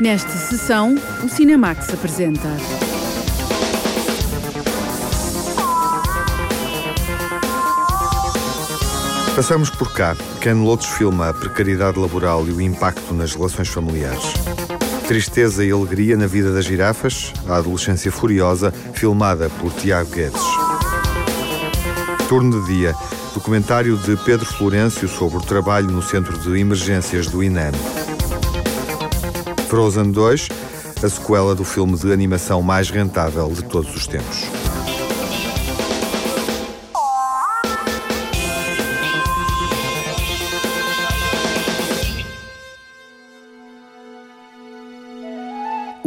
Nesta sessão, o Cinemax apresenta. Passamos por cá. Ken Loach filma a precariedade laboral e o impacto nas relações familiares. Tristeza e alegria na vida das girafas, a adolescência furiosa, filmada por Tiago Guedes. Turno de dia, documentário de Pedro Florencio sobre o trabalho no Centro de Emergências do INEM. Frozen 2, a sequela do filme de animação mais rentável de todos os tempos.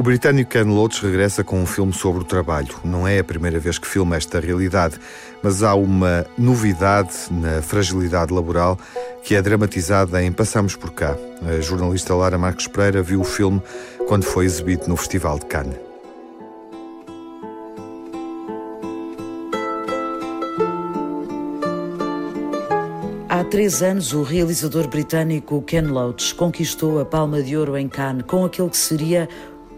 Britânico Ken Loach regressa com um filme sobre o trabalho. Não é a primeira vez que filma esta realidade, mas há uma novidade na fragilidade laboral que é dramatizada em Passamos por Cá. A jornalista Lara Marques Pereira viu o filme quando foi exibido no Festival de Cannes. Há três anos, o realizador britânico Ken Loach conquistou a Palma de Ouro em Cannes com aquele que seria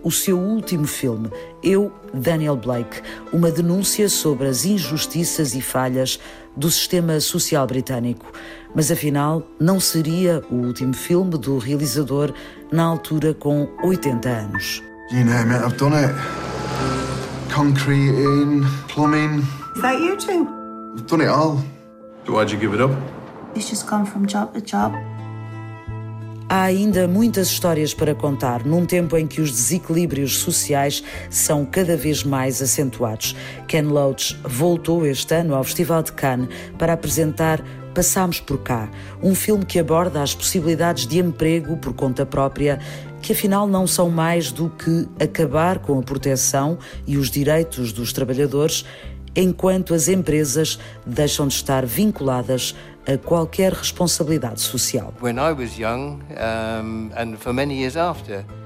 o seu último filme, Eu, Daniel Blake, uma denúncia sobre as injustiças e falhas do sistema social britânico. Mas afinal, não seria o último filme do realizador na altura com 80 anos. You name it, I've done it. Concreting, plumbing. Is that you too? I've done it all. So why'd you give it up? It's just gone from job to job. Há ainda muitas histórias para contar num tempo em que os desequilíbrios sociais são cada vez mais acentuados. Ken Loach voltou este ano ao Festival de Cannes para apresentar Passamos por Cá, um filme que aborda as possibilidades de emprego por conta própria, que afinal não são mais do que acabar com a proteção e os direitos dos trabalhadores enquanto as empresas deixam de estar vinculadas a qualquer responsabilidade social.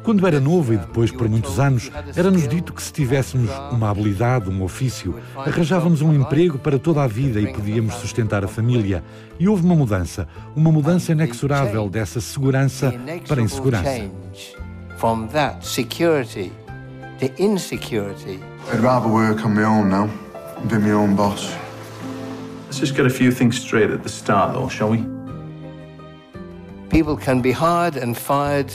Quando era novo e depois por muitos anos, era-nos dito que se tivéssemos uma habilidade, um ofício, arranjávamos um emprego para toda a vida e podíamos sustentar a família. E houve uma mudança, uma mudança inexorável dessa segurança para a insegurança. From that security to insecurity. I'd rather work on my own now, be my own boss. Let's just get a few things straight at the start, though, shall we? People can be hired and fired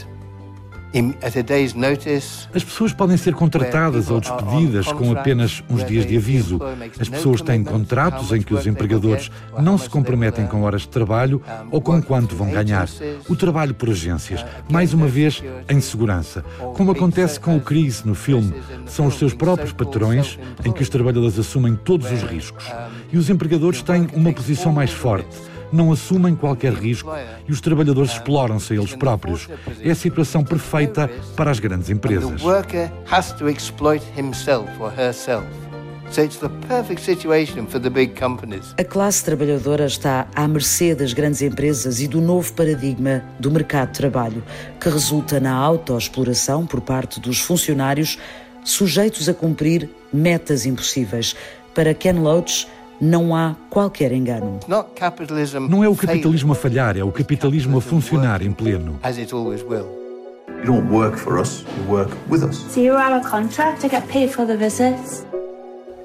As pessoas podem ser contratadas ou despedidas com apenas uns dias de aviso. As pessoas têm contratos em que os empregadores não se comprometem com horas de trabalho ou com quanto vão ganhar. O trabalho por agências, mais uma vez, em segurança. Como acontece com o Chris no filme, são os seus próprios patrões em que os trabalhadores assumem todos os riscos. E os empregadores têm uma posição mais forte não assumem qualquer risco e os trabalhadores exploram-se a eles próprios. É a situação perfeita para as grandes empresas. A classe trabalhadora está à mercê das grandes empresas e do novo paradigma do mercado de trabalho, que resulta na autoexploração por parte dos funcionários sujeitos a cumprir metas impossíveis. Para Ken Loach, não há qualquer engano. Não é o capitalismo a falhar, é o capitalismo a funcionar em pleno. You don't work for us, you work with us. So you have a contract to get paid for the visits?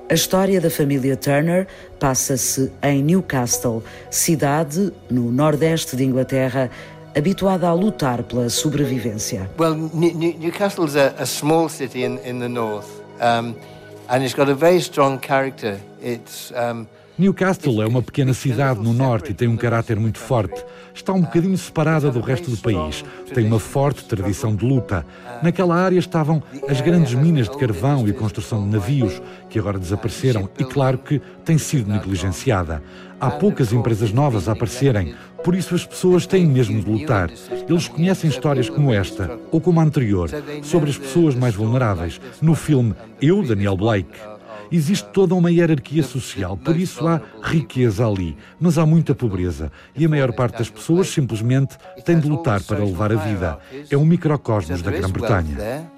A história da família Turner passa-se em Newcastle, cidade no nordeste de Inglaterra, habituada a lutar pela sobrevivência. Well, Newcastle is a, a small city in, in the north, um, and it's got a very strong character. Newcastle é uma pequena cidade no norte e tem um caráter muito forte. Está um bocadinho separada do resto do país. Tem uma forte tradição de luta. Naquela área estavam as grandes minas de carvão e construção de navios, que agora desapareceram e, claro, que tem sido negligenciada. Há poucas empresas novas a aparecerem, por isso as pessoas têm mesmo de lutar. Eles conhecem histórias como esta, ou como a anterior, sobre as pessoas mais vulneráveis, no filme Eu, Daniel Blake. Existe toda uma hierarquia social, por isso há riqueza ali, mas há muita pobreza e a maior parte das pessoas simplesmente tem de lutar para levar a vida. É um microcosmos da Grã-Bretanha.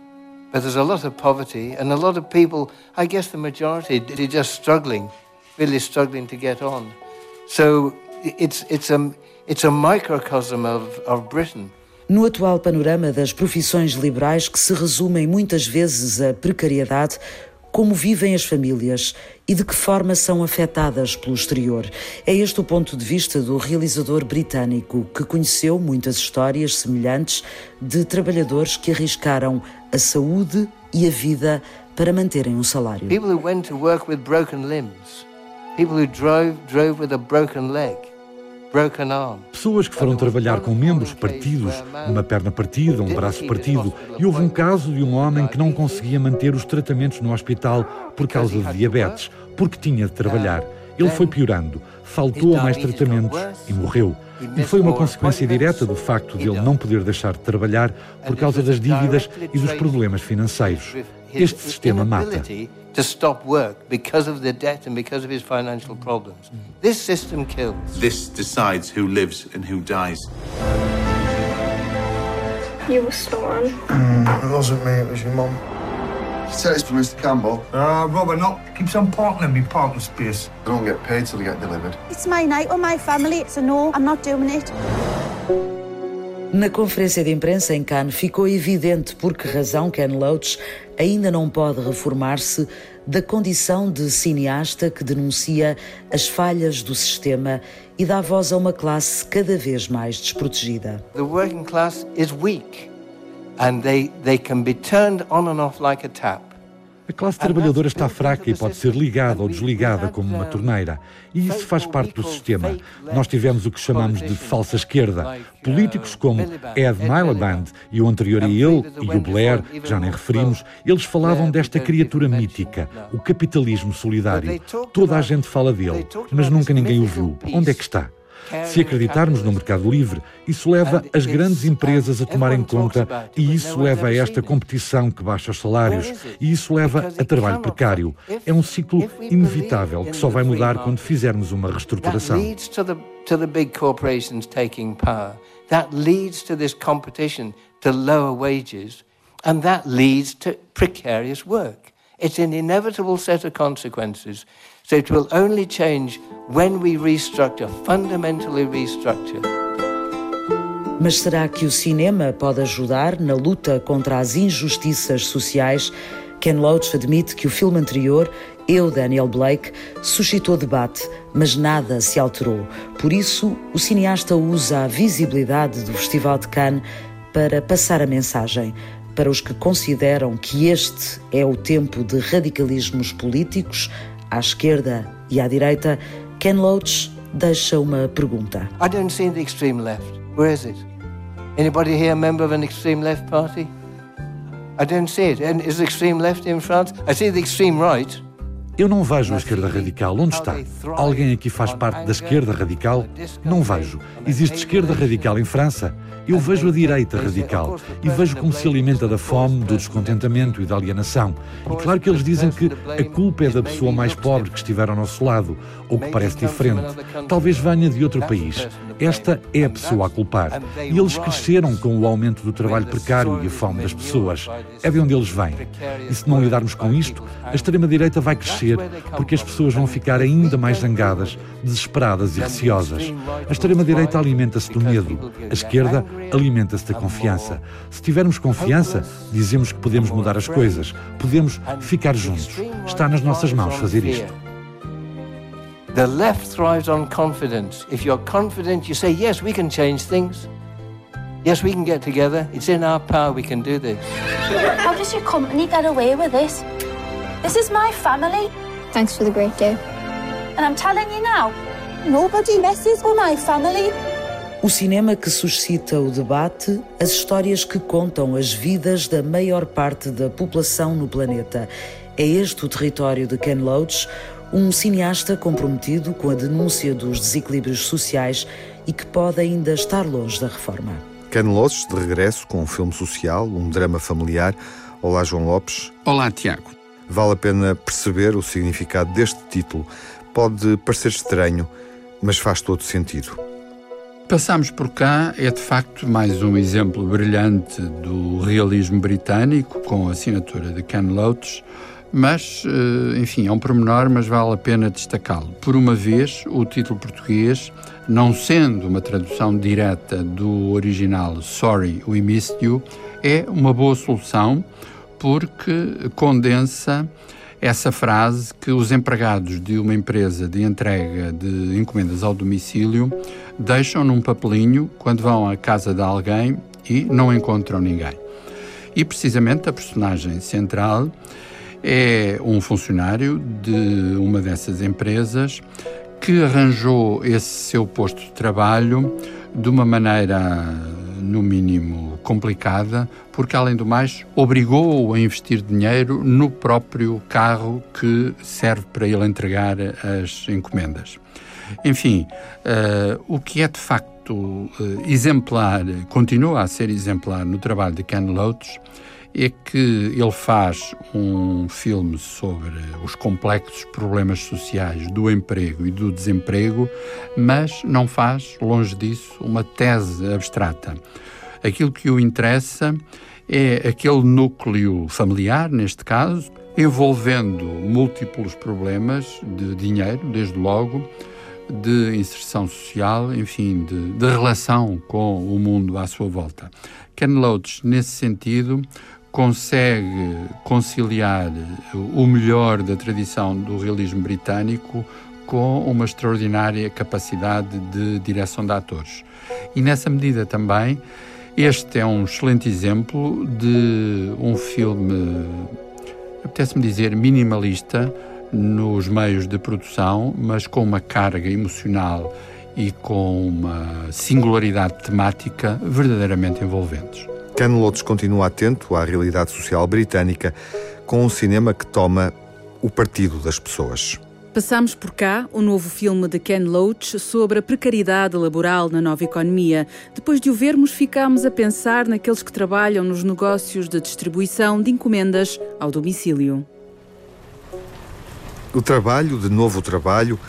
But there's a lot of poverty and a lot of people, I guess the majority, are just struggling, really struggling to get on. So it's, it's, a, it's a microcosm of, of Britain. No atual panorama das profissões liberais, que se resumem muitas vezes à precariedade, como vivem as famílias e de que forma são afetadas pelo exterior. É este o ponto de vista do realizador britânico, que conheceu muitas histórias semelhantes de trabalhadores que arriscaram a saúde e a vida para manterem um salário. People who went to work with broken limbs, people who drove drove with a broken leg. Pessoas que foram trabalhar com membros partidos, uma perna partida, um braço partido, e houve um caso de um homem que não conseguia manter os tratamentos no hospital por causa de diabetes, porque tinha de trabalhar. Ele foi piorando, faltou a mais tratamentos e morreu. E foi uma consequência direta do facto de ele não poder deixar de trabalhar por causa das dívidas e dos problemas financeiros. Este sistema mata. to stop work because of the debt and because of his financial problems. This system kills. This decides who lives and who dies. You were stolen. Mm, it wasn't me, it was your mum. Tell this for Mr. Campbell. Ah, uh, Robert, not keeps on parking in me parking space. I don't get paid till they get delivered. It's my night with my family, so no, I'm not doing it. Na conferência de imprensa em Cannes ficou evidente por que razão Ken Loach ainda não pode reformar-se da condição de cineasta que denuncia as falhas do sistema e dá voz a uma classe cada vez mais desprotegida. The working class is weak and they they can be turned on and off like a tap. A classe trabalhadora está fraca e pode ser ligada ou desligada como uma torneira. E isso faz parte do sistema. Nós tivemos o que chamamos de falsa esquerda. Políticos como Ed Miliband e o anterior a ele, e o Blair, que já nem referimos, eles falavam desta criatura mítica, o capitalismo solidário. Toda a gente fala dele, mas nunca ninguém o viu. Onde é que está? Se acreditarmos no mercado livre, isso leva as grandes empresas a tomarem conta e isso leva a esta competição que baixa os salários e isso leva a trabalho precário. É um ciclo inevitável que só vai mudar quando fizermos uma reestruturação. That leads to this competition to lower wages, and that leads to precarious work. It's an inevitable set of consequences. So it will only change when we restructure, fundamentally restructure. Mas será que o cinema pode ajudar na luta contra as injustiças sociais? Ken Loach admite que o filme anterior, Eu, Daniel Blake, suscitou debate, mas nada se alterou. Por isso, o cineasta usa a visibilidade do Festival de Cannes para passar a mensagem para os que consideram que este é o tempo de radicalismos políticos, à esquerda e à direita, Ken Loach deixa uma pergunta. I don't see the extreme left. Where is it? Anybody here a member of an extreme left party? I don't see it. And is the extreme left in France? I see the extreme right. Eu não vejo a esquerda radical. Onde está? Alguém aqui faz parte da esquerda radical? Não vejo. Existe esquerda radical em França? Eu vejo a direita radical e vejo como se alimenta da fome, do descontentamento e da alienação. E claro que eles dizem que a culpa é da pessoa mais pobre que estiver ao nosso lado, ou que parece diferente. Talvez venha de outro país. Esta é a pessoa a culpar. E eles cresceram com o aumento do trabalho precário e a fome das pessoas. É de onde eles vêm. E se não lidarmos com isto, a extrema-direita vai crescer porque as pessoas vão ficar ainda mais zangadas, desesperadas e receosas. A extrema-direita alimenta-se do medo. A esquerda alimenta-se da confiança. Se tivermos confiança, dizemos que podemos mudar as coisas, podemos ficar juntos. Está nas nossas mãos fazer isto. The left thrives on confidence. If you're confident, you say, yes, we can change things. Yes, we can get together. It's in our power. We can do this. How does your company get away with this? This is my family. Thanks for the great day. And I'm telling you now, nobody messes with my family. O cinema que suscita o debate, as histórias que contam as vidas da maior parte da população no planeta. É este o território de Ken Loach, um cineasta comprometido com a denúncia dos desequilíbrios sociais e que pode ainda estar longe da reforma. Ken Loach, de regresso com um filme social, um drama familiar. Olá, João Lopes. Olá, Tiago. Vale a pena perceber o significado deste título. Pode parecer estranho, mas faz todo sentido. Passamos por cá é de facto mais um exemplo brilhante do realismo britânico, com a assinatura de Ken Loach, mas, eh, enfim, é um pormenor, mas vale a pena destacá-lo. Por uma vez, o título português, não sendo uma tradução direta do original Sorry, We Missed You, é uma boa solução porque condensa essa frase que os empregados de uma empresa de entrega de encomendas ao domicílio deixam num papelinho quando vão à casa de alguém e não encontram ninguém. E precisamente a personagem central é um funcionário de uma dessas empresas que arranjou esse seu posto de trabalho de uma maneira, no mínimo, complicada, porque, além do mais, obrigou-o a investir dinheiro no próprio carro que serve para ele entregar as encomendas. Enfim, uh, o que é de facto uh, exemplar, continua a ser exemplar no trabalho de Ken Loach, é que ele faz um filme sobre os complexos problemas sociais do emprego e do desemprego, mas não faz, longe disso, uma tese abstrata. Aquilo que o interessa é aquele núcleo familiar, neste caso, envolvendo múltiplos problemas de dinheiro, desde logo, de inserção social, enfim, de, de relação com o mundo à sua volta. Ken Loach, nesse sentido, consegue conciliar o melhor da tradição do realismo britânico com uma extraordinária capacidade de direção de atores. E nessa medida também, este é um excelente exemplo de um filme, apetece-me dizer, minimalista nos meios de produção, mas com uma carga emocional e com uma singularidade temática verdadeiramente envolventes. Ken Loach continua atento à realidade social britânica com um cinema que toma o partido das pessoas. Passamos por cá o novo filme de Ken Loach sobre a precariedade laboral na nova economia. Depois de o vermos, ficámos a pensar naqueles que trabalham nos negócios de distribuição de encomendas ao domicílio. O trabalho de novo trabalho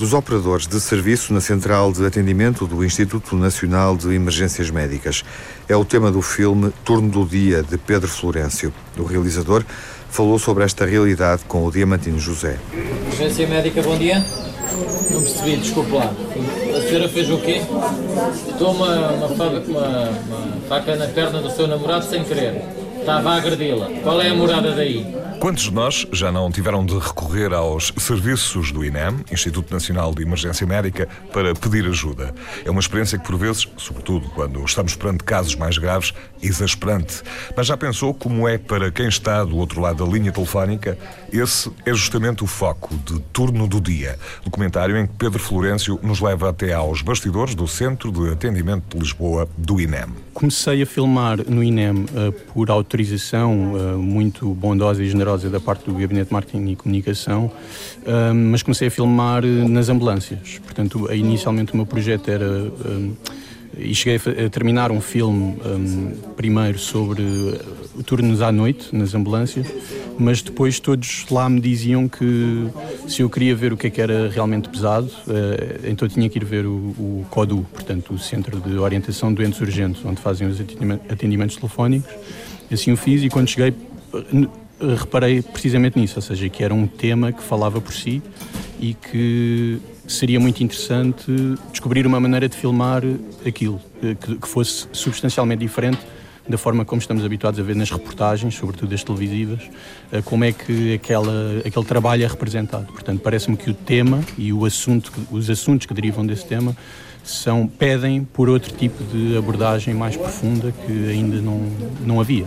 dos operadores de serviço na central de atendimento do Instituto Nacional de Emergências Médicas. É o tema do filme Turno do Dia, de Pedro Florencio. O realizador falou sobre esta realidade com o Diamantino José. Emergência Médica, bom dia. Não percebi, desculpe lá. A senhora fez o quê? Estou uma, uma, uma, uma faca na perna do seu namorado sem querer. Estava a agredi-la. Qual é a morada daí? Quantos de nós já não tiveram de recorrer aos serviços do INEM, Instituto Nacional de Emergência Médica, para pedir ajuda? É uma experiência que, por vezes, sobretudo quando estamos perante casos mais graves, exasperante. Mas já pensou como é para quem está do outro lado da linha telefónica? Esse é justamente o foco de Turno do Dia, documentário em que Pedro Florencio nos leva até aos bastidores do Centro de Atendimento de Lisboa do INEM. Comecei a filmar no INEM uh, por autorização uh, muito bondosa e generosa da parte do Gabinete de Marketing e Comunicação, mas comecei a filmar eh, nas ambulâncias. Portanto, inicialmente o meu projeto era. E cheguei a terminar um filme um, primeiro sobre uh, turnos à noite nas ambulâncias, mas depois todos lá me diziam que se eu queria ver o que, é que era realmente pesado, uh, então tinha que ir ver o, o CODU, portanto o Centro de Orientação de Doentes Urgentes, onde fazem os atendimentos telefónicos. Assim o fiz e quando cheguei reparei precisamente nisso, ou seja, que era um tema que falava por si e que seria muito interessante descobrir uma maneira de filmar aquilo, que, que fosse substancialmente diferente da forma como estamos habituados a ver nas reportagens, sobretudo as televisivas, eh, como é que aquela, aquele trabalho é representado. Portanto, parece-me que o tema e o assunto, os assuntos que derivam desse tema são, pedem por outro tipo de abordagem mais profunda que ainda não, não havia.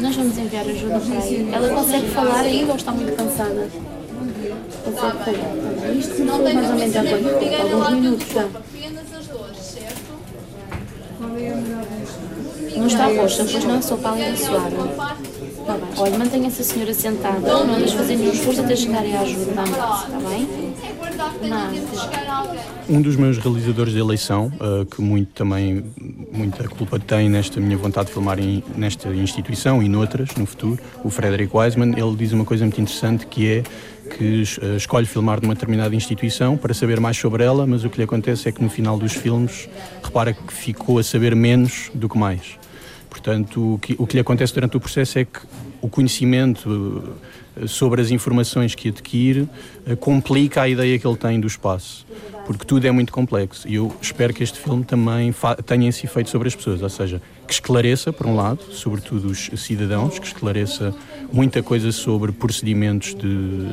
Nós vamos enviar ajuda para aí. Ela consegue falar ainda ou está muito cansada? Consegue falar. Isto mais ou menos há quanto tempo? Alguns minutos já. Não está roxa, pois não, sou pálida e suada. Tá bem. Olha, mantenha essa senhora sentada, não deixe fazer nenhum esforço até chegarem à ajuda está bem? Um dos meus realizadores de eleição, uh, que muito também, muita culpa tem nesta minha vontade de filmar em, nesta instituição e noutras no futuro, o Frederick Wiseman, ele diz uma coisa muito interessante que é que uh, escolhe filmar numa determinada instituição para saber mais sobre ela, mas o que lhe acontece é que no final dos filmes repara que ficou a saber menos do que mais. Portanto, o que, o que lhe acontece durante o processo é que o conhecimento eh, sobre as informações que adquire eh, complica a ideia que ele tem do espaço, porque tudo é muito complexo. E eu espero que este filme também tenha esse efeito sobre as pessoas, ou seja, que esclareça, por um lado, sobretudo os cidadãos, que esclareça muita coisa sobre procedimentos, de,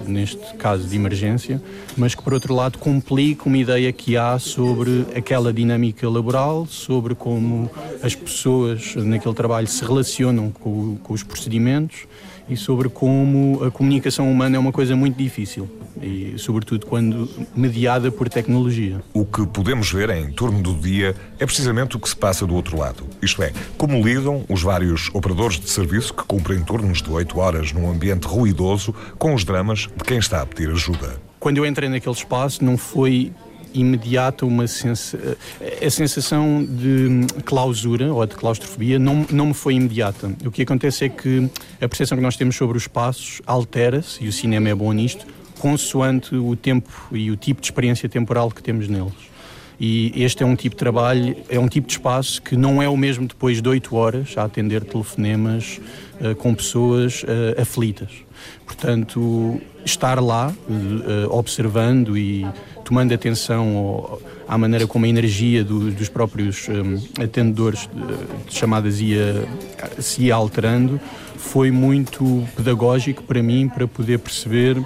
neste caso de emergência, mas que, por outro lado, complique uma ideia que há sobre aquela dinâmica laboral, sobre como as pessoas naquele trabalho se relacionam com, com os procedimentos e sobre como a comunicação humana é uma coisa muito difícil e sobretudo quando mediada por tecnologia. O que podemos ver em torno do dia é precisamente o que se passa do outro lado. Isto é, como lidam os vários operadores de serviço que cumprem turnos de 8 horas num ambiente ruidoso com os dramas de quem está a pedir ajuda. Quando eu entrei naquele espaço não foi imediata uma sensa... a sensação de clausura ou de claustrofobia não, não me foi imediata. O que acontece é que a percepção que nós temos sobre os espaços altera-se, e o cinema é bom nisto, consoante o tempo e o tipo de experiência temporal que temos neles. E este é um tipo de trabalho, é um tipo de espaço que não é o mesmo depois de oito horas a atender telefonemas uh, com pessoas uh, aflitas. Portanto, estar lá, uh, observando e tomando atenção ao, à maneira como a energia do, dos próprios um, atendedores de chamadas ia, se ia alterando, foi muito pedagógico para mim para poder perceber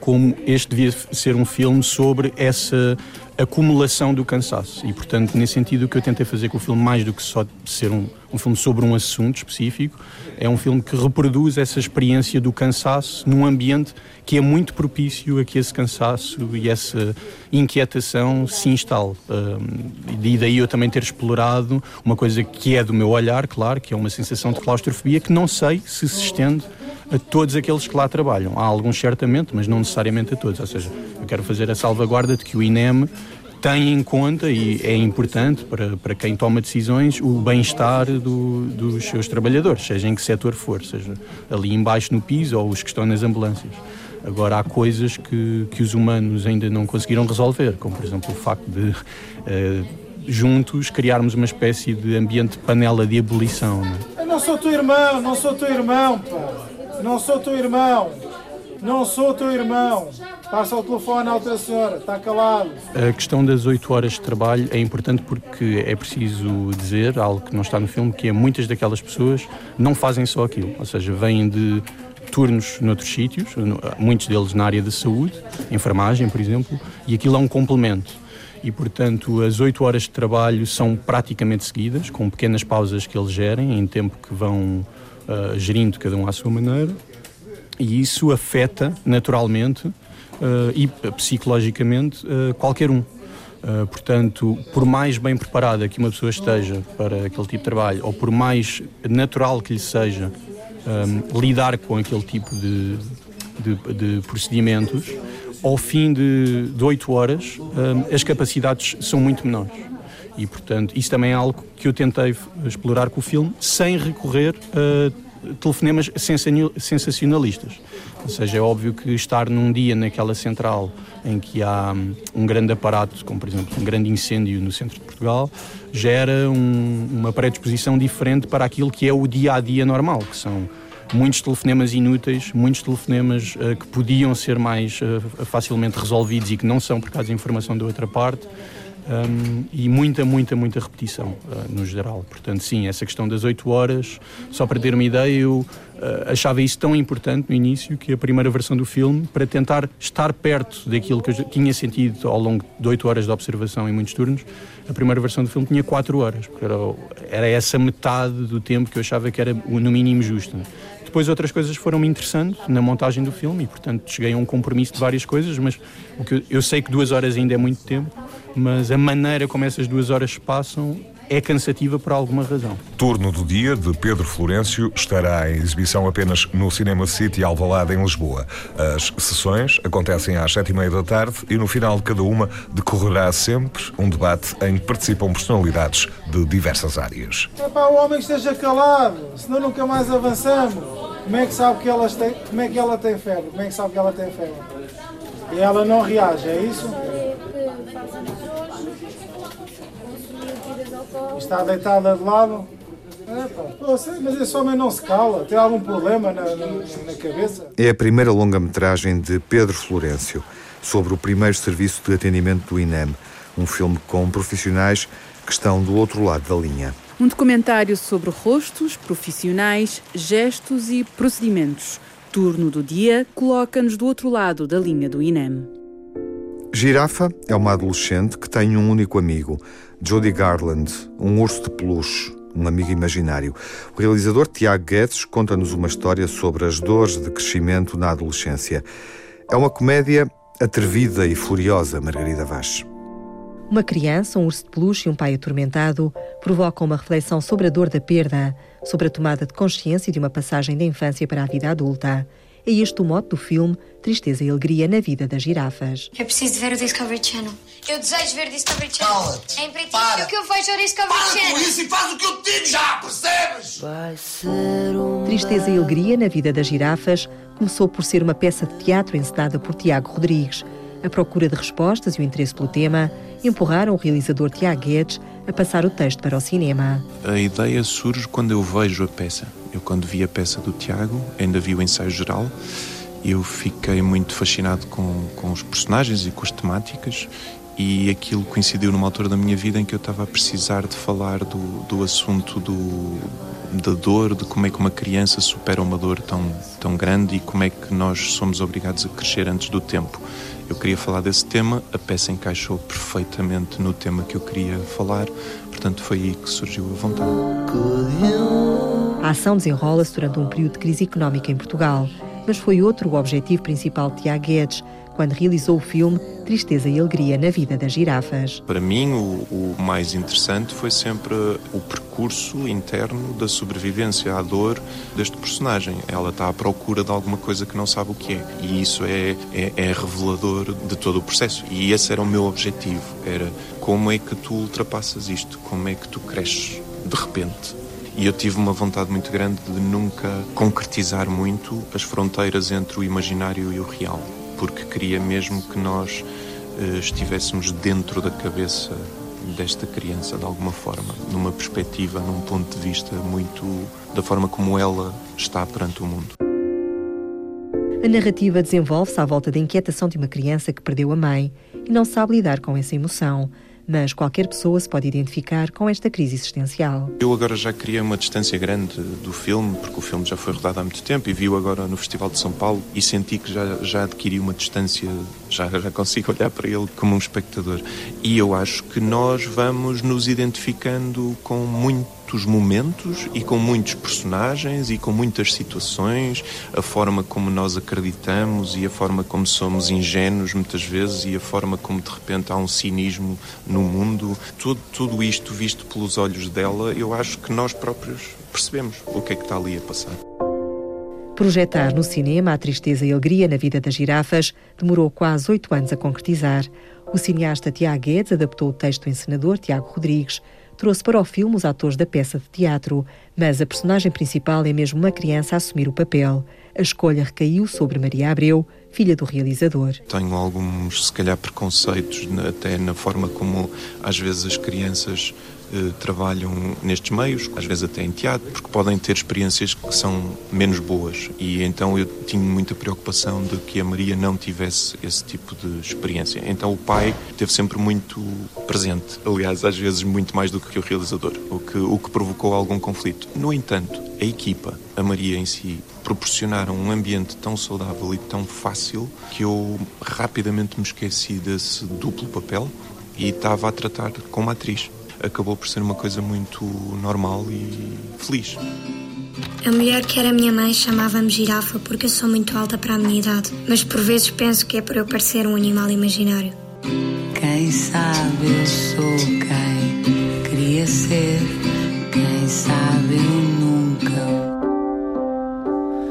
como este devia ser um filme sobre essa acumulação do cansaço. E, portanto, nesse sentido, o que eu tentei fazer com o filme, mais do que só ser um, um filme sobre um assunto específico, é um filme que reproduz essa experiência do cansaço num ambiente que é muito propício a que esse cansaço e essa inquietação se instale. e daí eu também ter explorado uma coisa que é do meu olhar, claro, que é uma sensação de claustrofobia que não sei se se estende a todos aqueles que lá trabalham. Há alguns certamente, mas não necessariamente a todos. Ou seja, eu quero fazer a salvaguarda de que o INEM tem em conta e é importante para, para quem toma decisões o bem-estar do, dos seus trabalhadores, seja em que setor for, seja ali embaixo no piso ou os que estão nas ambulâncias. Agora, há coisas que, que os humanos ainda não conseguiram resolver, como por exemplo o facto de uh, juntos criarmos uma espécie de ambiente de panela de ebulição. Não é? Eu não sou teu irmão, não sou teu irmão, pá. Não sou teu irmão. Não sou teu irmão. Passa o telefone à outra senhora, está calado. A questão das 8 horas de trabalho é importante porque é preciso dizer algo que não está no filme, que é muitas daquelas pessoas não fazem só aquilo, ou seja, vêm de turnos noutros sítios, muitos deles na área da saúde, enfermagem, por exemplo, e aquilo é um complemento. E, portanto, as 8 horas de trabalho são praticamente seguidas, com pequenas pausas que eles gerem, em tempo que vão uh, gerindo cada um à sua maneira, e isso afeta naturalmente uh, e psicologicamente uh, qualquer um. Portanto, por mais bem preparada que uma pessoa esteja para aquele tipo de trabalho, ou por mais natural que lhe seja um, lidar com aquele tipo de, de, de procedimentos, ao fim de, oito horas, um, as capacidades são muito menores. E, portanto, isso também é algo que eu tentei explorar com o filme, sem recorrer a telefonemas sensacionalistas. Ou seja, é óbvio que estar num dia naquela central em que há hum, um grande aparato, como por exemplo um grande incêndio no centro de Portugal, gera um, uma predisposição diferente para aquilo que é o dia a dia normal, que são muitos telefonemas inúteis, muitos telefonemas uh, que podiam ser mais uh, facilmente resolvidos e que não são por causa de informação da outra parte um, e muita, muita, muita repetição uh, no geral. Portanto, sim, essa questão das 8 horas, só para ter uma ideia, eu uh, achava isso tão importante no início que a primeira versão do filme, para tentar estar perto daquilo que eu tinha sentido ao longo de 8 horas de observação em muitos turnos, a primeira versão do filme tinha 4 horas, porque era, era essa metade do tempo que eu achava que era no mínimo justo. Depois outras coisas foram-me interessando na montagem do filme e, portanto, cheguei a um compromisso de várias coisas, mas o que eu, eu sei que duas horas ainda é muito tempo, mas a maneira como essas duas horas passam é cansativa por alguma razão. Turno do Dia, de Pedro Florencio, estará em exibição apenas no Cinema City Alvalade, em Lisboa. As sessões acontecem às sete e meia da tarde e no final de cada uma decorrerá sempre um debate em que participam personalidades de diversas áreas. É para o homem que esteja calado, senão nunca mais avançamos. Como é que sabe que ela tem, como é que ela tem febre? Como é que sabe que ela tem febre? E ela não reage, é isso? Está deitada de lado? É, mas esse homem não se cala, tem algum problema na, na, na cabeça? É a primeira longa-metragem de Pedro Florencio sobre o primeiro serviço de atendimento do INEM, um filme com profissionais que estão do outro lado da linha. Um documentário sobre rostos, profissionais, gestos e procedimentos. Turno do dia coloca-nos do outro lado da linha do INEM. Girafa é uma adolescente que tem um único amigo, Jody Garland, um urso de peluche, um amigo imaginário. O realizador Tiago Guedes conta-nos uma história sobre as dores de crescimento na adolescência. É uma comédia atrevida e furiosa, Margarida Vaz. Uma criança, um urso de peluche e um pai atormentado provocam uma reflexão sobre a dor da perda, sobre a tomada de consciência de uma passagem da infância para a vida adulta. É este o mote do filme Tristeza e Alegria na Vida das Girafas. Eu preciso ver o Discovery Channel. Eu desejo ver o Discovery Channel. Cala-te. É o que eu vejo o Discovery Para Channel. Para com isso e faz o que eu te digo já, percebes? Vai ser um... Tristeza e Alegria na Vida das Girafas começou por ser uma peça de teatro encenada por Tiago Rodrigues. A procura de respostas e o interesse pelo tema empurraram o realizador Tiago Guedes a passar o texto para o cinema. A ideia surge quando eu vejo a peça. Eu, quando vi a peça do Tiago, ainda vi o ensaio geral, eu fiquei muito fascinado com, com os personagens e com as temáticas e aquilo coincidiu numa altura da minha vida em que eu estava a precisar de falar do, do assunto do, da dor, de como é que uma criança supera uma dor tão, tão grande e como é que nós somos obrigados a crescer antes do tempo. Eu queria falar desse tema, a peça encaixou perfeitamente no tema que eu queria falar, portanto foi aí que surgiu a vontade. A ação desenrola-se durante um período de crise económica em Portugal, mas foi outro o objetivo principal de Tiago Guedes, quando realizou o filme Tristeza e Alegria na Vida das Girafas. Para mim, o, o, mais interessante foi sempre o percurso interno da sobrevivência à dor deste personagem. Ela está à procura de alguma coisa que não sabe o que é. E isso é, é, é revelador de todo o processo. E esse era o meu objetivo. Era como é que tu ultrapassas isto? Como é que tu cresces de repente? E eu tive uma vontade muito grande de nunca concretizar muito as fronteiras entre o imaginário e o real porque queria mesmo que nós uh, estivéssemos dentro da cabeça desta criança de alguma forma, numa perspectiva, num ponto de vista muito da forma como ela está perante o mundo. A narrativa desenvolve-se à volta da inquietação de uma criança que perdeu a mãe e não sabe lidar com essa emoção mas qualquer pessoa se pode identificar com esta crise existencial. Eu agora já criei uma distância grande do filme, porque o filme já foi rodado há muito tempo e viu agora no Festival de São Paulo e senti que já, já adquiri uma distância, já, já consigo olhar para ele como um espectador. E eu acho que nós vamos nos identificando com muito muitos momentos e com muitos personagens e com muitas situações, a forma como nós acreditamos e a forma como somos ingênuos muitas vezes e a forma como de repente há um cinismo no mundo. Tudo, tudo isto visto pelos olhos dela, eu acho que nós próprios percebemos o que é que está ali a passar. Projetar no cinema a tristeza e alegria na vida das girafas demorou quase oito anos a concretizar. O cineasta Tiago Guedes adaptou o texto do encenador Tiago Rodrigues trouxe para o filme os atores da peça de teatro, mas a personagem principal é mesmo uma criança a assumir o papel. A escolha recaiu sobre Maria Abreu, filha do realizador. Tenho alguns, se calhar, preconceitos até na forma como às vezes as crianças eh, trabalham nestes meios, às vezes até em teatro, porque podem ter experiências que são menos boas. E então eu tinha muita preocupação de que a Maria não tivesse esse tipo de experiência. Então o pai esteve sempre muito presente, aliás, às vezes muito mais do que o realizador, o que, o que provocou algum conflito. No entanto, a equipa, a Maria em si, proporcionaram um ambiente tão saudável e tão fácil que eu rapidamente me esqueci desse duplo papel e estava a tratar como atriz acabou por ser uma coisa muito normal e feliz. A mulher que era minha mãe chamava-me girafa porque eu sou muito alta para a minha idade, mas por vezes penso que é por eu parecer um animal imaginário. Quem sabe eu sou quem queria ser, quem sabe eu nunca.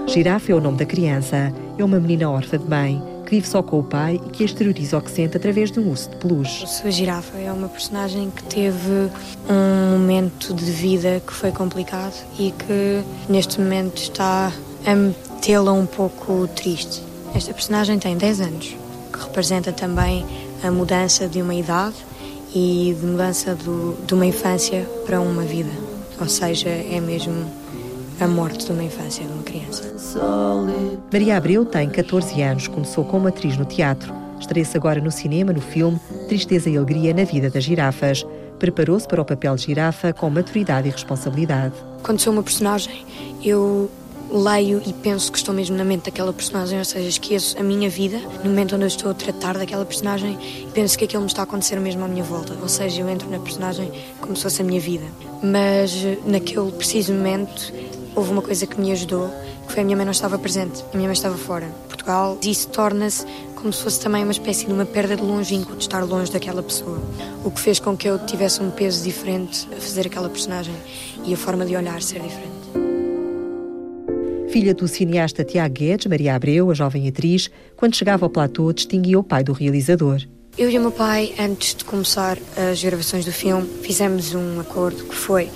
Girafa é o nome da criança, é uma menina órfã de mãe que vive só com o pai e que exterioriza o que sente através de um urso de peluche. A girafa é uma personagem que teve um momento de vida que foi complicado e que neste momento está a metê-la um pouco triste. Esta personagem tem 10 anos, que representa também a mudança de uma idade e de mudança do, de uma infância para uma vida. Ou seja, é mesmo a morte de uma infância de uma criança. Maria Abreu tem 14 anos, começou como atriz no teatro. Estreia-se agora no cinema no filme Tristeza e Alegria na Vida das Girafas. Preparou-se para o papel de girafa com maturidade e responsabilidade. Quando sou uma personagem, eu leio e penso que estou mesmo na mente daquela personagem, ou seja, esqueço a minha vida no momento onde eu estou a tratar daquela personagem e penso que aquilo me está a acontecer mesmo à minha volta, ou seja, eu entro na personagem como se fosse a minha vida. Mas naquele preciso momento houve uma coisa que me ajudou, que foi a minha mãe não estava presente, a minha mãe estava fora, Portugal, e isso torna-se como se fosse também uma espécie de uma perda de longínquo de estar longe daquela pessoa, o que fez com que eu tivesse um peso diferente a fazer aquela personagem e a forma de olhar ser diferente. Filha do cineasta Tiago Guedes, Maria Abreu, a jovem atriz, quando chegava ao platô, distinguia o pai do realizador. Eu e o meu pai, antes de começar as gravações do filme, fizemos um acordo que foi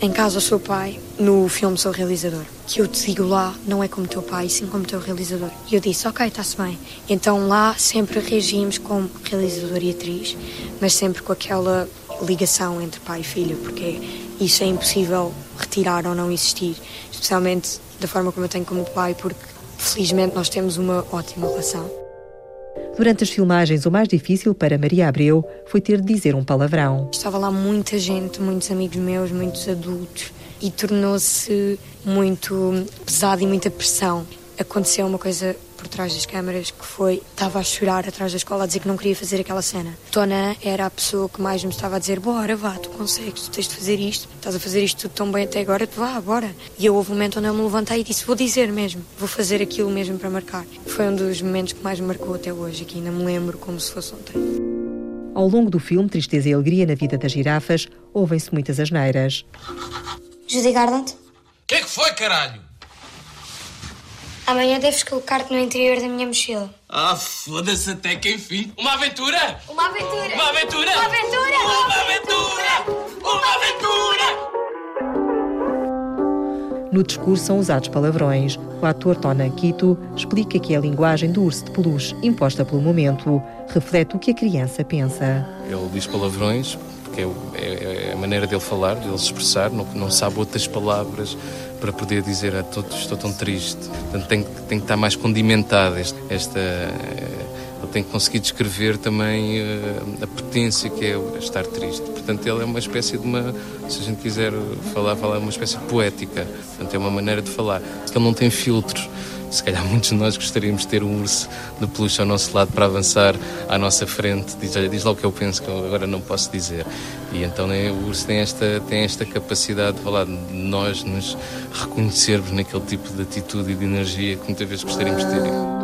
em casa ao seu pai, no filme Sou Realizador. Que eu te digo lá, não é como teu pai, sim como teu realizador. E eu disse, ok, está-se bem. Então lá sempre reagimos como realizador e atriz, mas sempre com aquela ligação entre pai e filho, porque isso é impossível retirar ou não existir, especialmente da forma como eu tenho como pai, porque felizmente nós temos uma ótima relação. Durante as filmagens, o mais difícil para Maria Abreu foi ter de dizer um palavrão. Estava lá muita gente, muitos amigos meus, muitos adultos, e tornou-se muito pesado e muita pressão. Aconteceu uma coisa por trás das câmaras que foi estava a chorar atrás da escola a dizer que não queria fazer aquela cena. Tona era a pessoa que mais me estava a dizer: Bora, vá, tu consegues, tu tens de fazer isto, estás a fazer isto tudo tão bem até agora, tu vá, bora. E eu houve um momento onde eu me levantei e disse: Vou dizer mesmo, vou fazer aquilo mesmo para marcar. Foi um dos momentos que mais me marcou até hoje, que ainda me lembro como se fosse ontem. Ao longo do filme Tristeza e Alegria na Vida das Girafas, ouvem-se muitas asneiras. Judy Garland? O que é que foi, caralho? Amanhã deves colocar-te no interior da minha mochila. Ah, foda-se até que enfim. Uma aventura? Uma aventura! Uma aventura! Uma aventura! Uma aventura! Uma aventura! No discurso são usados palavrões. O ator Tona Quito explica que a linguagem do urso de peluche, imposta pelo momento, reflete o que a criança pensa. Ele diz palavrões porque é, é, é a maneira dele falar, dele se expressar, não, não sabe outras palavras para poder dizer ah, estou, estou tão triste. Portanto, tem, tem que estar mais condimentada esta, esta ele tem que conseguir descrever também uh, a potência que é estar triste. Portanto, ele é uma espécie de uma, se a gente quiser falar, falar é uma espécie de poética. Portanto, é uma maneira de falar. Ele não tem filtros. Se calhar muitos de nós gostaríamos de ter um urso de peluche ao nosso lado para avançar à nossa frente. Diz, olha, diz lá o que eu penso, que eu agora não posso dizer. E então né, o urso tem esta, tem esta capacidade de falar de nós nos reconhecermos naquele tipo de atitude e de energia que muitas vezes gostaríamos de ter.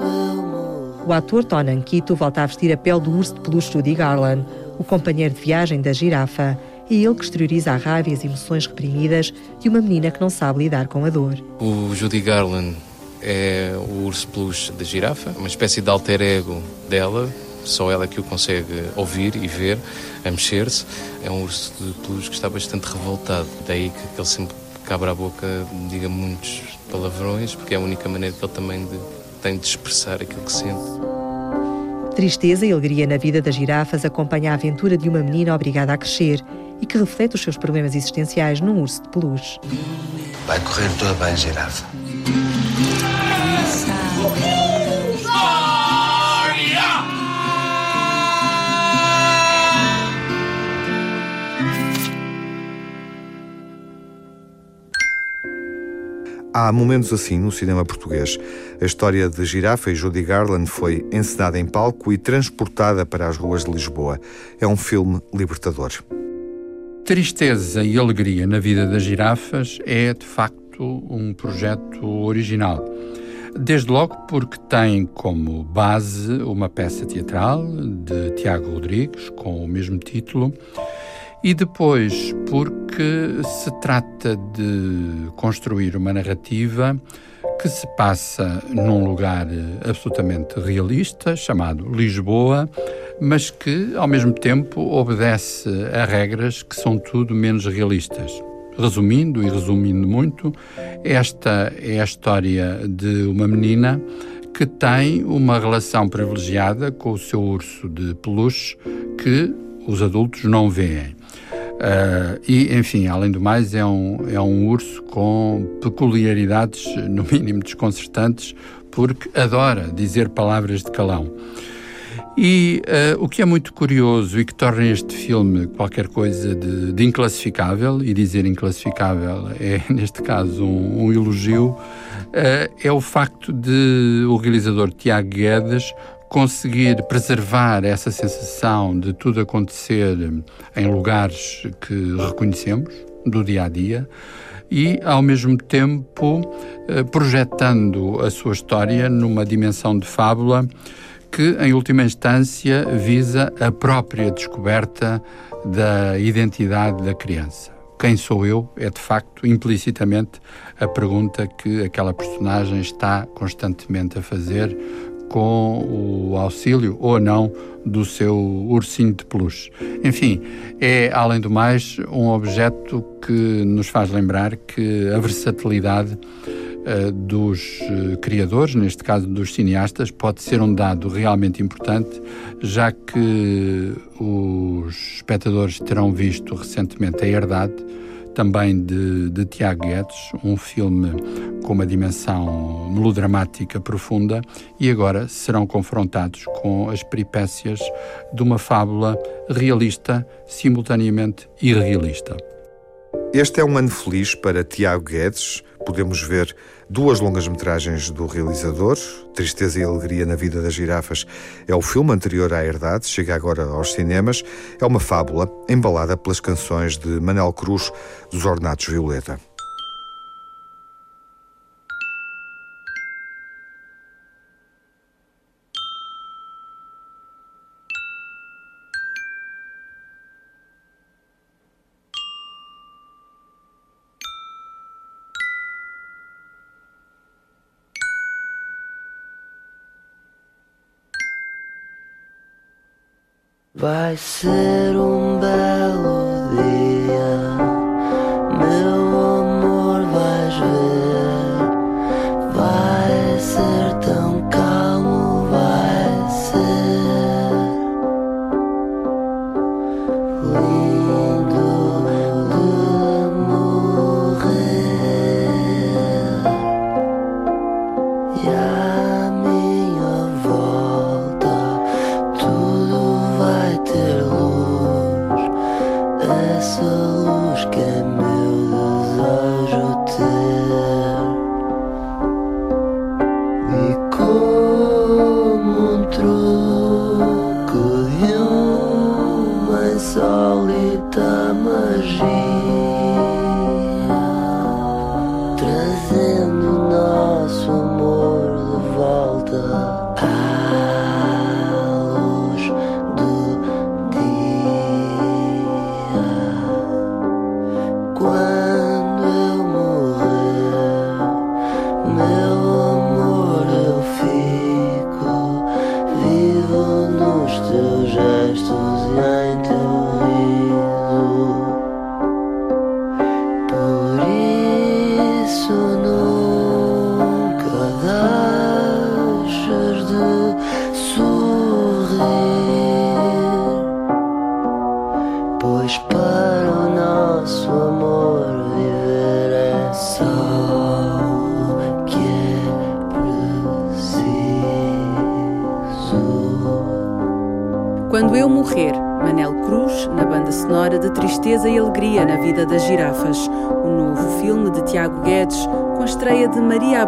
O ator Tonan Quito volta a vestir a pele do urso de peluche Judy Garland, o companheiro de viagem da girafa. É ele que exterioriza a raiva e as emoções reprimidas de uma menina que não sabe lidar com a dor. O Judy Garland é o urso peluche da girafa, uma espécie de alter ego dela, só ela que o consegue ouvir e ver, a mexer-se. É um urso de peluche que está bastante revoltado, daí que ele sempre abre a boca diga muitos palavrões, porque é a única maneira que ele também de, tem de expressar aquilo que sente. Tristeza e alegria na vida das girafas acompanha a aventura de uma menina obrigada a crescer e que reflete os seus problemas existenciais num urso de peluche. Vai correr toda bem, girafa. Há momentos assim no cinema português. A história de Girafa e Judy Garland foi encenada em palco e transportada para as ruas de Lisboa. É um filme libertador. Tristeza e alegria na vida das girafas é, de facto, um projeto original. Desde logo porque tem como base uma peça teatral de Tiago Rodrigues, com o mesmo título, e depois porque se trata de construir uma narrativa que se passa num lugar absolutamente realista, chamado Lisboa, mas que, ao mesmo tempo, obedece a regras que são tudo menos realistas. Resumindo e resumindo muito, esta é a história de uma menina que tem uma relação privilegiada com o seu urso de peluche que os adultos não veem. Uh, e, enfim, além do mais, é um, é um urso com peculiaridades, no mínimo desconcertantes, porque adora dizer palavras de calão. E uh, o que é muito curioso e que torna este filme qualquer coisa de, de inclassificável, e dizer inclassificável é, neste caso, um, um elogio, uh, é o facto de o realizador Tiago Guedes conseguir preservar essa sensação de tudo acontecer em lugares que reconhecemos, do dia a dia, e, ao mesmo tempo, uh, projetando a sua história numa dimensão de fábula que, em última instância, visa a própria descoberta da identidade da criança. Quem sou eu é, de facto, implicitamente a pergunta que aquela personagem está constantemente a fazer com o auxílio ou não do seu ursinho de peluche. Enfim, é, além do mais, um objeto que nos faz lembrar que a versatilidade eh, dos eh, criadores, neste caso dos cineastas, pode ser um dado realmente importante, já que os espectadores terão visto recentemente A Herdade, também de, de Tiago Guedes, um filme com uma dimensão melodramática profunda, e agora serão confrontados com as peripécias de uma fábula realista, simultaneamente irrealista. Este é um ano feliz para Tiago Guedes. Podemos ver duas longas-metragens do realizador. Tristeza e Alegria na Vida das Girafas é o filme anterior à Herdade, chega agora aos cinemas. É uma fábula embalada pelas canções de Manel Cruz, dos Ornatos Violeta. Vai ser um belo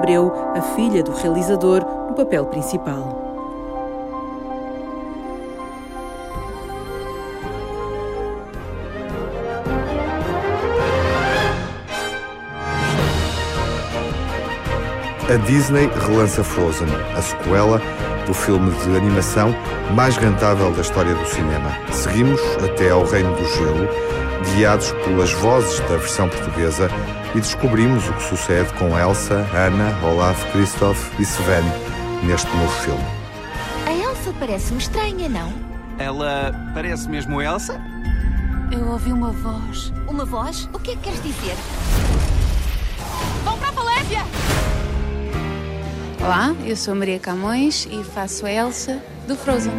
Abreu, a filha do realizador, no papel principal. A Disney relança Frozen, a sequela do filme de animação mais rentável da história do cinema. Seguimos até ao Reino do Gelo, guiados pelas vozes da versão portuguesa e descobrimos o que sucede com Elsa, Anna, Olaf, Christoph e Sven neste novo filme. A Elsa parece-me estranha, não? Ela parece mesmo Elsa? Eu ouvi uma voz. Uma voz? O que é que queres dizer? Vão para a Palésia! Olá, eu sou Maria Camões e faço a Elsa do Frozen.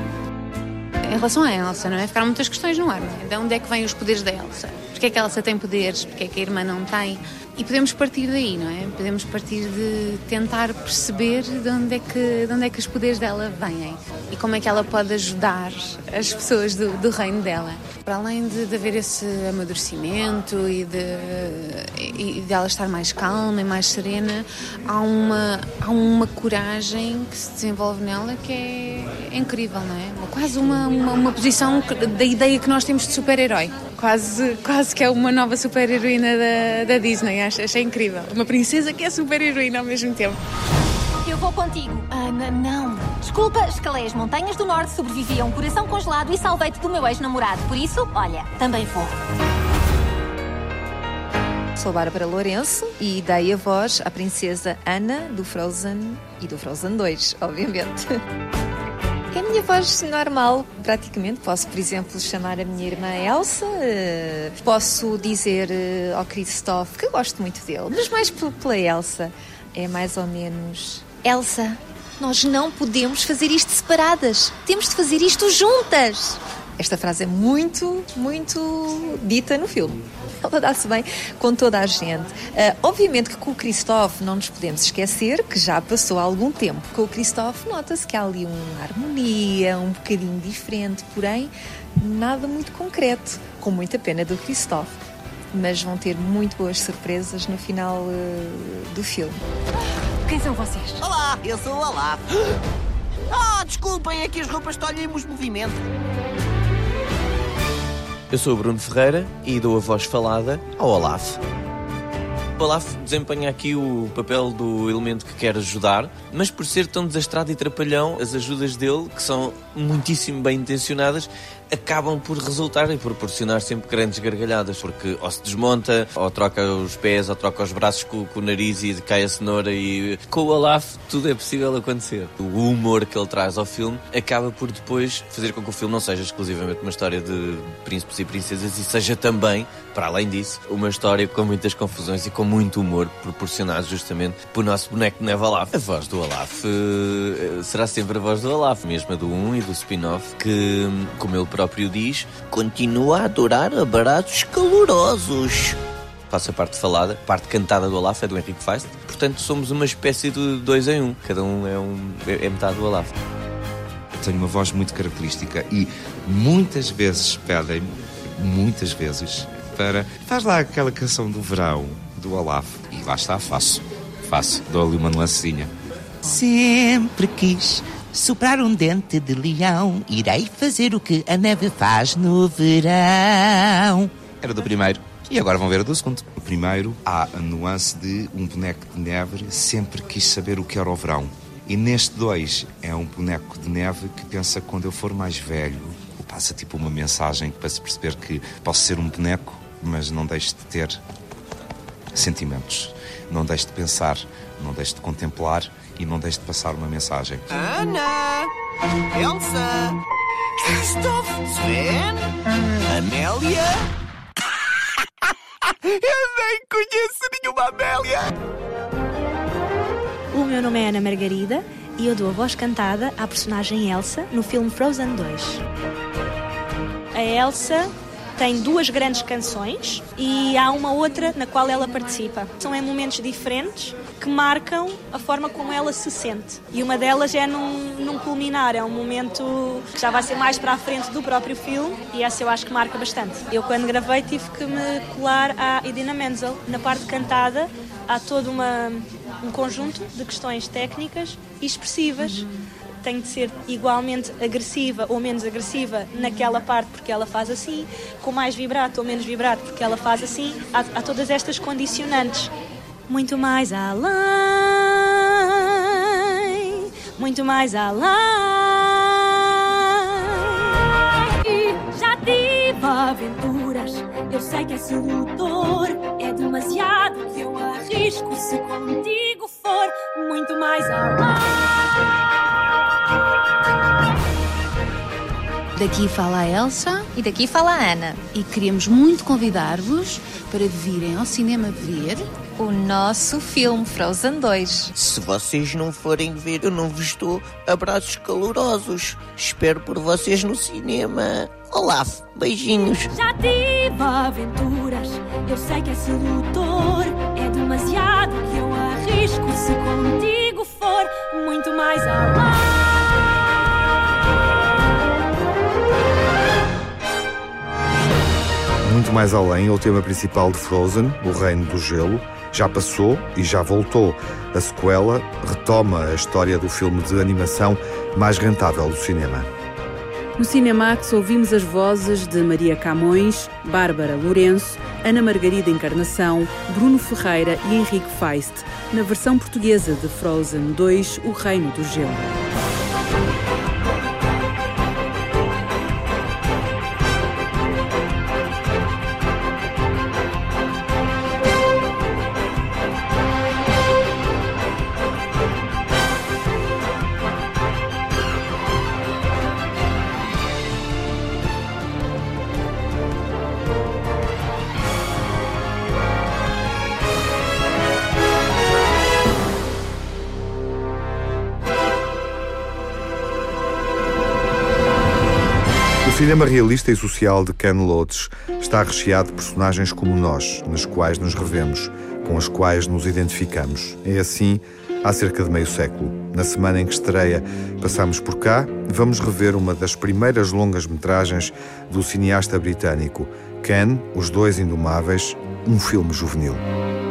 em relação à Elsa, não é? Ficaram muitas questões no ar, não é? De onde é que vêm os poderes da Elsa? Porquê é que a Elsa tem poderes? Porquê é que a irmã não tem? E podemos partir daí, não é? Podemos partir de tentar perceber de onde é que, de onde é que os poderes dela vêm e como é que ela pode ajudar as pessoas do, do reino dela. Para além de, de haver esse amadurecimento e de, e de ela estar mais calma e mais serena, há uma, há uma coragem que se desenvolve nela que é, é incrível, não é? Quase uma, uma, uma posição da ideia que nós temos de super-herói. Quase, quase que é uma nova super-heroína da, da Disney, acho, achei incrível. Uma princesa que é super-heroína ao mesmo tempo. Eu vou contigo. Ana, não. Desculpa, escalei as montanhas do norte, sobrevivi a um coração congelado e salvei-te do meu ex-namorado. Por isso, olha, também vou. Sou Bárbara Lourenço e dei a voz à princesa Ana do Frozen e do Frozen 2, obviamente. É a minha voz normal, praticamente. Posso, por exemplo, chamar a minha irmã Elsa, eh, posso dizer eh, ao Christophe que eu gosto muito dele, mas mais pela Elsa. É mais ou menos. Elsa, nós não podemos fazer isto separadas. Temos de fazer isto juntas. Esta frase é muito, muito dita no filme. Ela dá-se bem com toda a gente. Ah, obviamente que com o Christophe não nos podemos esquecer que já passou algum tempo. Com o Christophe nota-se que há ali uma harmonia, um bocadinho diferente, porém nada muito concreto. Com muita pena do Christophe. Mas vão ter muito boas surpresas no final ah, do filme. Quem são vocês? Olá, eu sou o Olaf. Ah, desculpem, é que as roupas tolhem-nos movimento. Eu sou o Bruno Ferreira e dou a voz falada ao Olaf. O Olaf desempenha aqui o papel do elemento que quer ajudar, mas por ser tão desastrado e trapalhão, as ajudas dele, que são muitíssimo bem intencionadas, acabam por resultar e proporcionar sempre grandes gargalhadas, porque ou se desmonta, ou troca os pés, ou troca os braços com, com o nariz e cai a cenoura e com o Olaf tudo é possível acontecer. O humor que ele traz ao filme acaba por depois fazer com que o filme não seja exclusivamente uma história de príncipes e princesas e seja também, para além disso, uma história com muitas confusões e com muito humor proporcionado justamente pelo nosso boneco de neve Olaf. A voz do Olaf eh, será sempre a voz do mesmo a do 1 e do spin-off, que, como ele próprio diz, continua a adorar abraços calorosos. Faço a parte falada, a parte cantada do Olaf é do Henrique Feist, portanto somos uma espécie de dois em um, cada um é, um, é, é metade do Olaf. Eu tenho uma voz muito característica e muitas vezes pedem-me, muitas vezes, para. Faz lá aquela canção do verão do Olaf. E lá está, faço. Faço. Dou-lhe uma nuancezinha. Sempre quis soprar um dente de leão. Irei fazer o que a neve faz no verão. Era do primeiro. E agora vão ver a do segundo. No primeiro, há a nuance de um boneco de neve sempre quis saber o que era o verão. E neste dois, é um boneco de neve que pensa que quando eu for mais velho, passa tipo uma mensagem para se perceber que posso ser um boneco, mas não deixe de ter sentimentos. Não deixe de pensar, não deixe de contemplar e não deixe de passar uma mensagem. Ana, Elsa, Christoph, Sven, Amélia. Eu nem conheço nenhuma Amélia. O meu nome é Ana Margarida e eu dou a voz cantada à personagem Elsa no filme Frozen 2. A Elsa tem duas grandes canções e há uma outra na qual ela participa. São em momentos diferentes que marcam a forma como ela se sente. E uma delas é num, num culminar, é um momento que já vai ser mais para a frente do próprio filme e essa eu acho que marca bastante. Eu quando gravei tive que me colar à Idina Menzel. Na parte cantada há todo uma, um conjunto de questões técnicas e expressivas tem de ser igualmente agressiva ou menos agressiva naquela parte porque ela faz assim, com mais vibrato ou menos vibrato porque ela faz assim. Há, há todas estas condicionantes. Muito mais além, muito mais além. Já tive aventuras, eu sei que é sedutor. É demasiado que eu arrisco se contigo for muito mais além. Daqui fala a Elsa. E daqui fala a Ana. E queríamos muito convidar-vos para virem ao cinema ver o nosso filme Frozen 2. Se vocês não forem ver, eu não vos dou abraços calorosos. Espero por vocês no cinema. Olaf, beijinhos. Já tive aventuras, eu sei que é sedutor. É demasiado que eu arrisco se contigo for muito mais além. Muito mais além é o tema principal de Frozen, o Reino do Gelo. Já passou e já voltou. A sequela retoma a história do filme de animação mais rentável do cinema. No Cinemax ouvimos as vozes de Maria Camões, Bárbara Lourenço, Ana Margarida Encarnação, Bruno Ferreira e Henrique Feist, na versão portuguesa de Frozen 2, O Reino do Gelo. Cinema realista e social de Ken Loach está recheado de personagens como nós, nas quais nos revemos, com as quais nos identificamos. É assim há cerca de meio século. Na semana em que estreia Passamos por cá, vamos rever uma das primeiras longas-metragens do cineasta britânico, Ken, Os Dois Indomáveis, um filme juvenil.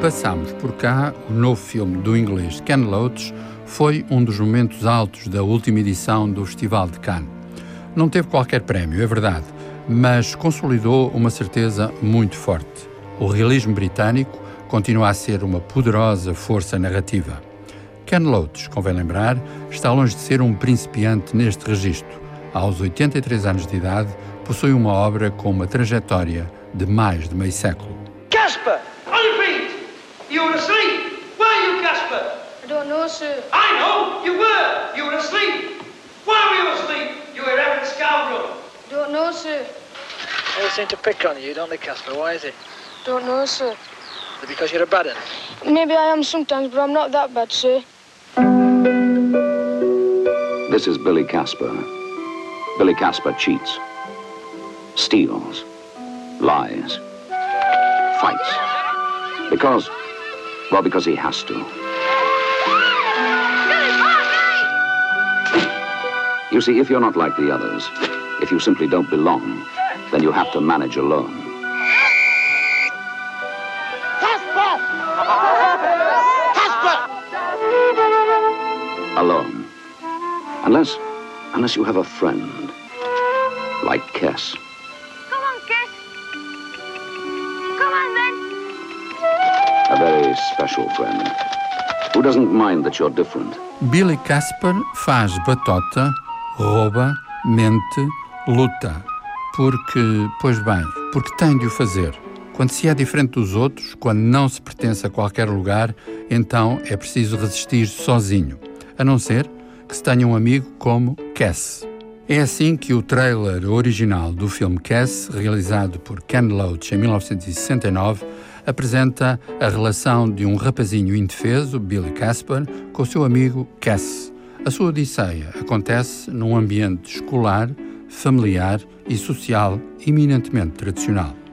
Passamos por cá, o novo filme do inglês Ken Loach foi um dos momentos altos da última edição do Festival de Cannes. Não teve qualquer prémio, é verdade, mas consolidou uma certeza muito forte. O realismo britânico continua a ser uma poderosa força narrativa. Ken Loach, convém lembrar, está longe de ser um principiante neste registro. Aos 83 anos de idade, possui uma obra com uma trajetória de mais de meio século. Casper! On your feet! You were asleep! Were you, Casper? I don't know, sir. I know! You were! You were asleep! Why were you asleep? You erratic scoundrel! Don't know, sir. They all seem to pick on you, don't they, Casper? Why is it? Don't know, sir. Is it because you're a bad one? Maybe I am sometimes, but I'm not that bad, sir. This is Billy Casper. Billy Casper cheats, steals, lies, fights. Because, well, because he has to. You see, if you're not like the others, if you simply don't belong, then you have to manage alone. Casper! Casper! Alone. Unless, unless you have a friend, like Kess. Come on, Kiss. Come on, then. A very special friend, who doesn't mind that you're different. Billy Casper faz batota, rouba, mente, luta. Porque, pois bem, porque tem de o fazer. Quando se é diferente dos outros, quando não se pertence a qualquer lugar, então é preciso resistir sozinho. A não ser que se tenha um amigo como Cass. É assim que o trailer original do filme Cass, realizado por Ken Loach em 1969, apresenta a relação de um rapazinho indefeso, Billy Casper, com o seu amigo Cass. A sua odisseia acontece num ambiente escolar, familiar e social eminentemente tradicional.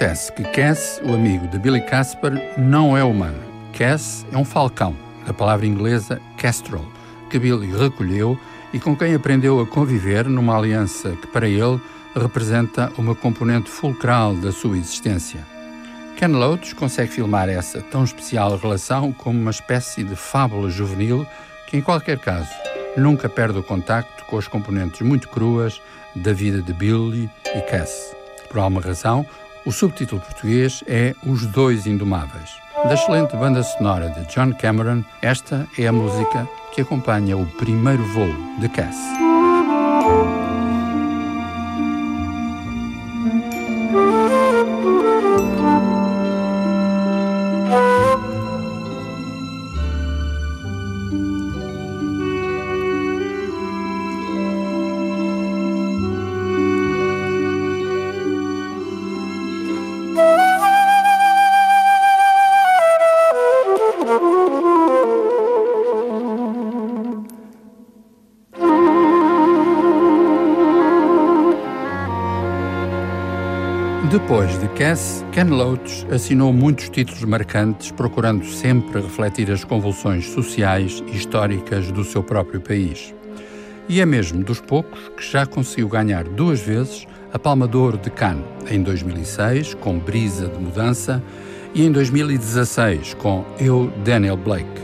Acontece que Cass, o amigo de Billy Casper, não é humano. Cass é um falcão, da palavra inglesa kestrel, que Billy recolheu e com quem aprendeu a conviver numa aliança que para ele representa uma componente fulcral da sua existência. Ken Loach consegue filmar essa tão especial relação como uma espécie de fábula juvenil que, em qualquer caso, nunca perde o contacto com as componentes muito cruas da vida de Billy e Cass. Por alguma razão, o subtítulo português é Os Dois Indomáveis. Da excelente banda sonora de John Cameron, esta é a música que acompanha o primeiro voo de Cass. Depois de Cass, Ken Loach assinou muitos títulos marcantes, procurando sempre refletir as convulsões sociais e históricas do seu próprio país. E é mesmo dos poucos que já conseguiu ganhar duas vezes a Palma de Ouro de Cannes, em 2006, com Brisa de Mudança, e em 2016, com Eu, Daniel Blake.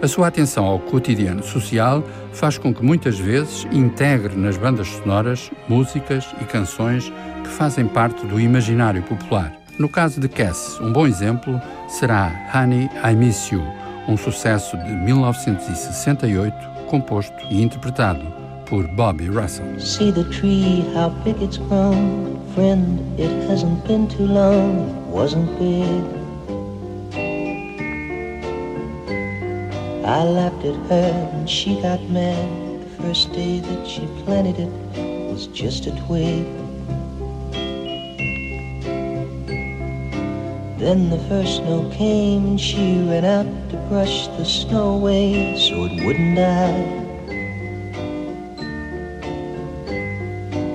A sua atenção ao cotidiano social faz com que muitas vezes integre nas bandas sonoras músicas e canções que fazem parte do imaginário popular. No caso de Cass, um bom exemplo será Honey, I Miss You, um sucesso de 1968, composto e interpretado por Bobby Russell. See the tree, how big it's grown. Friend, it hasn't been too long. Wasn't big. I laughed at her and she got mad. The first day that she planted it was just a twig. Then the first snow came and she ran out to brush the snow away so it wouldn't die.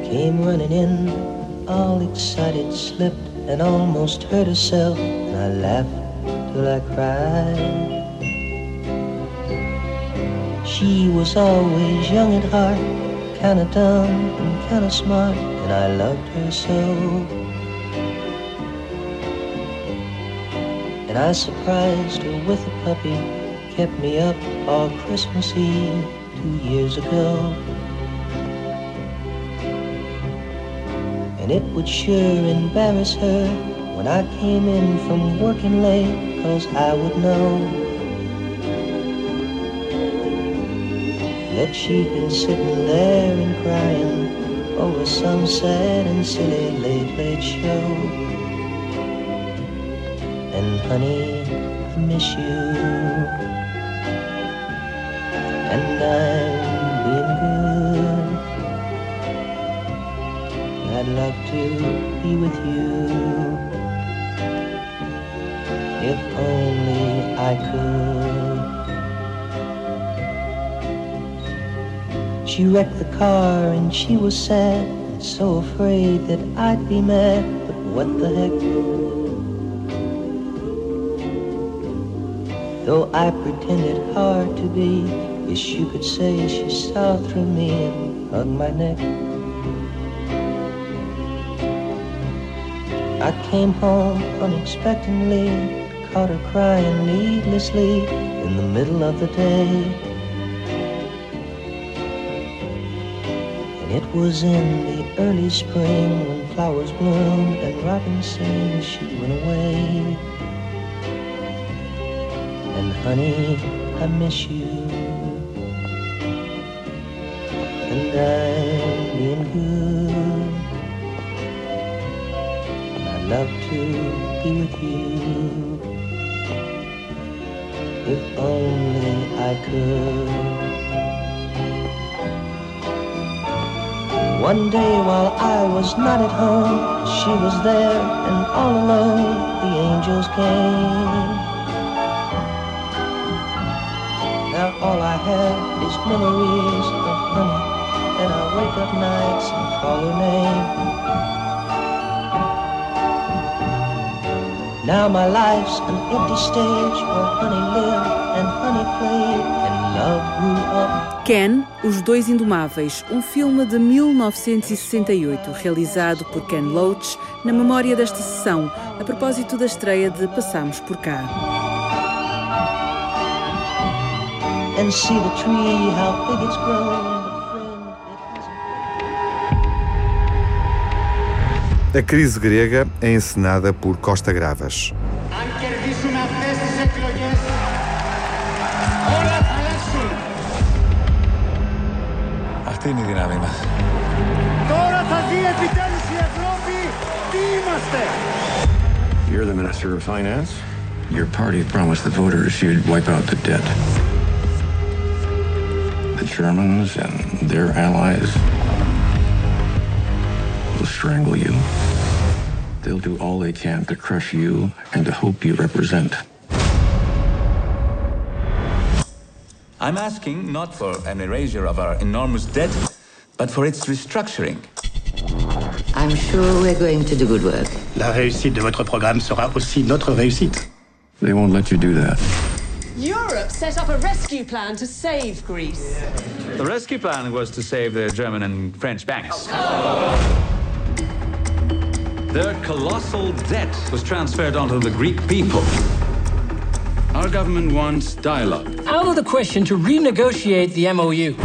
Came running in, all excited, slipped and almost hurt herself, and I laughed till I cried. She was always young at heart, kinda dumb and kinda smart, and I loved her so. And I surprised her with a puppy, kept me up all Christmas Eve two years ago. And it would sure embarrass her when I came in from working late, cause I would know that she'd been sitting there and crying over some sad and silly late, late show. And honey, I miss you. And I'm being good. I'd love to be with you. If only I could. She wrecked the car and she was sad and so afraid that I'd be mad. But what the heck? Though I pretended hard to be, yes, you could say she saw through me and hugged my neck. I came home unexpectedly, caught her crying needlessly in the middle of the day. It was in the early spring when flowers bloomed and robins sang she went away. And honey, I miss you. And I'm being good. I'd love to be with you. If only I could. One day while I was not at home, she was there and all alone the angels came. Now all I have is memories of honey, and I wake up nights and call her name. Now my life's an empty stage where honey lived and honey played Ken, Os Dois Indomáveis, um filme de 1968, realizado por Ken Loach, na memória desta sessão, a propósito da estreia de Passamos por Cá. And see the tree, how big it's grown. A crise grega é encenada por Costa Gravas. Αυτή είναι η δύναμή μας. Τώρα θα δει επιτέλους η Ευρώπη τι είμαστε. You're the Minister of Finance. Your party promised the voters you'd wipe out the debt. The Germans and their allies will strangle you. They'll do all they can to crush you and the hope you represent. I'm asking not for an erasure of our enormous debt, but for its restructuring. I'm sure we're going to do good work. La réussite de votre programme sera aussi notre réussite. They won't let you do that. Europe set up a rescue plan to save Greece. The rescue plan was to save the German and French banks. Their colossal debt was transferred onto the Greek people. Our government wants dialogue. Out of the question to renegotiate the MOU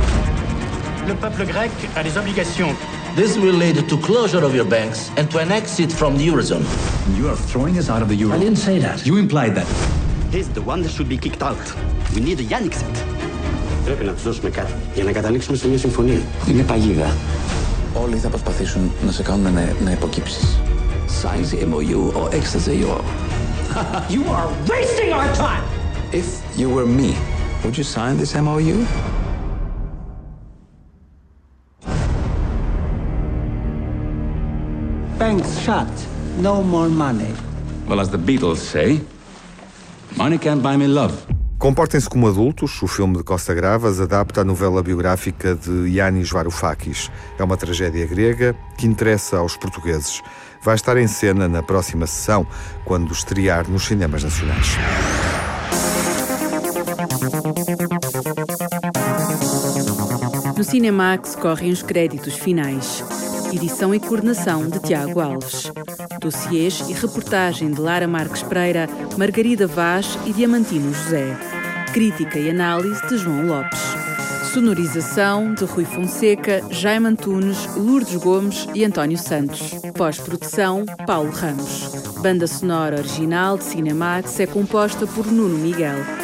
Le peuple grec a des obligations. This will lead to closure of your banks and to an exit from the Eurozone. You are throwing us out of the Euro. I didn't say that. You implied that. He's the one that should be kicked out. We need a Yannick set. Πρέπει να τους δώσουμε κάτι για να καταλήξουμε σε μια συμφωνία. Είναι παγίδα. Όλοι θα προσπαθήσουν να σε κάνουν να, να υποκύψεις. Sign the MOU or exit the Euro. You are wasting our time! If you were me, would you sign this MOU? Banks shut. No more money. Well, as the Beatles say, money can't buy me love. Comportem-se como adultos, o filme de Costa Gravas adapta a novela biográfica de Yanis Varoufakis. É uma tragédia grega que interessa aos portugueses. Vai estar em cena na próxima sessão, quando estrear nos cinemas nacionais. No Cinemax correm os créditos finais. Edição e coordenação de Tiago Alves. Dossiês e reportagem de Lara Marques Pereira, Margarida Vaz e Diamantino José. Crítica e análise de João Lopes. Sonorização de Rui Fonseca, Jaime Antunes, Lourdes Gomes e António Santos. Pós-produção, Paulo Ramos. Banda sonora original de Cinemax é composta por Nuno Miguel.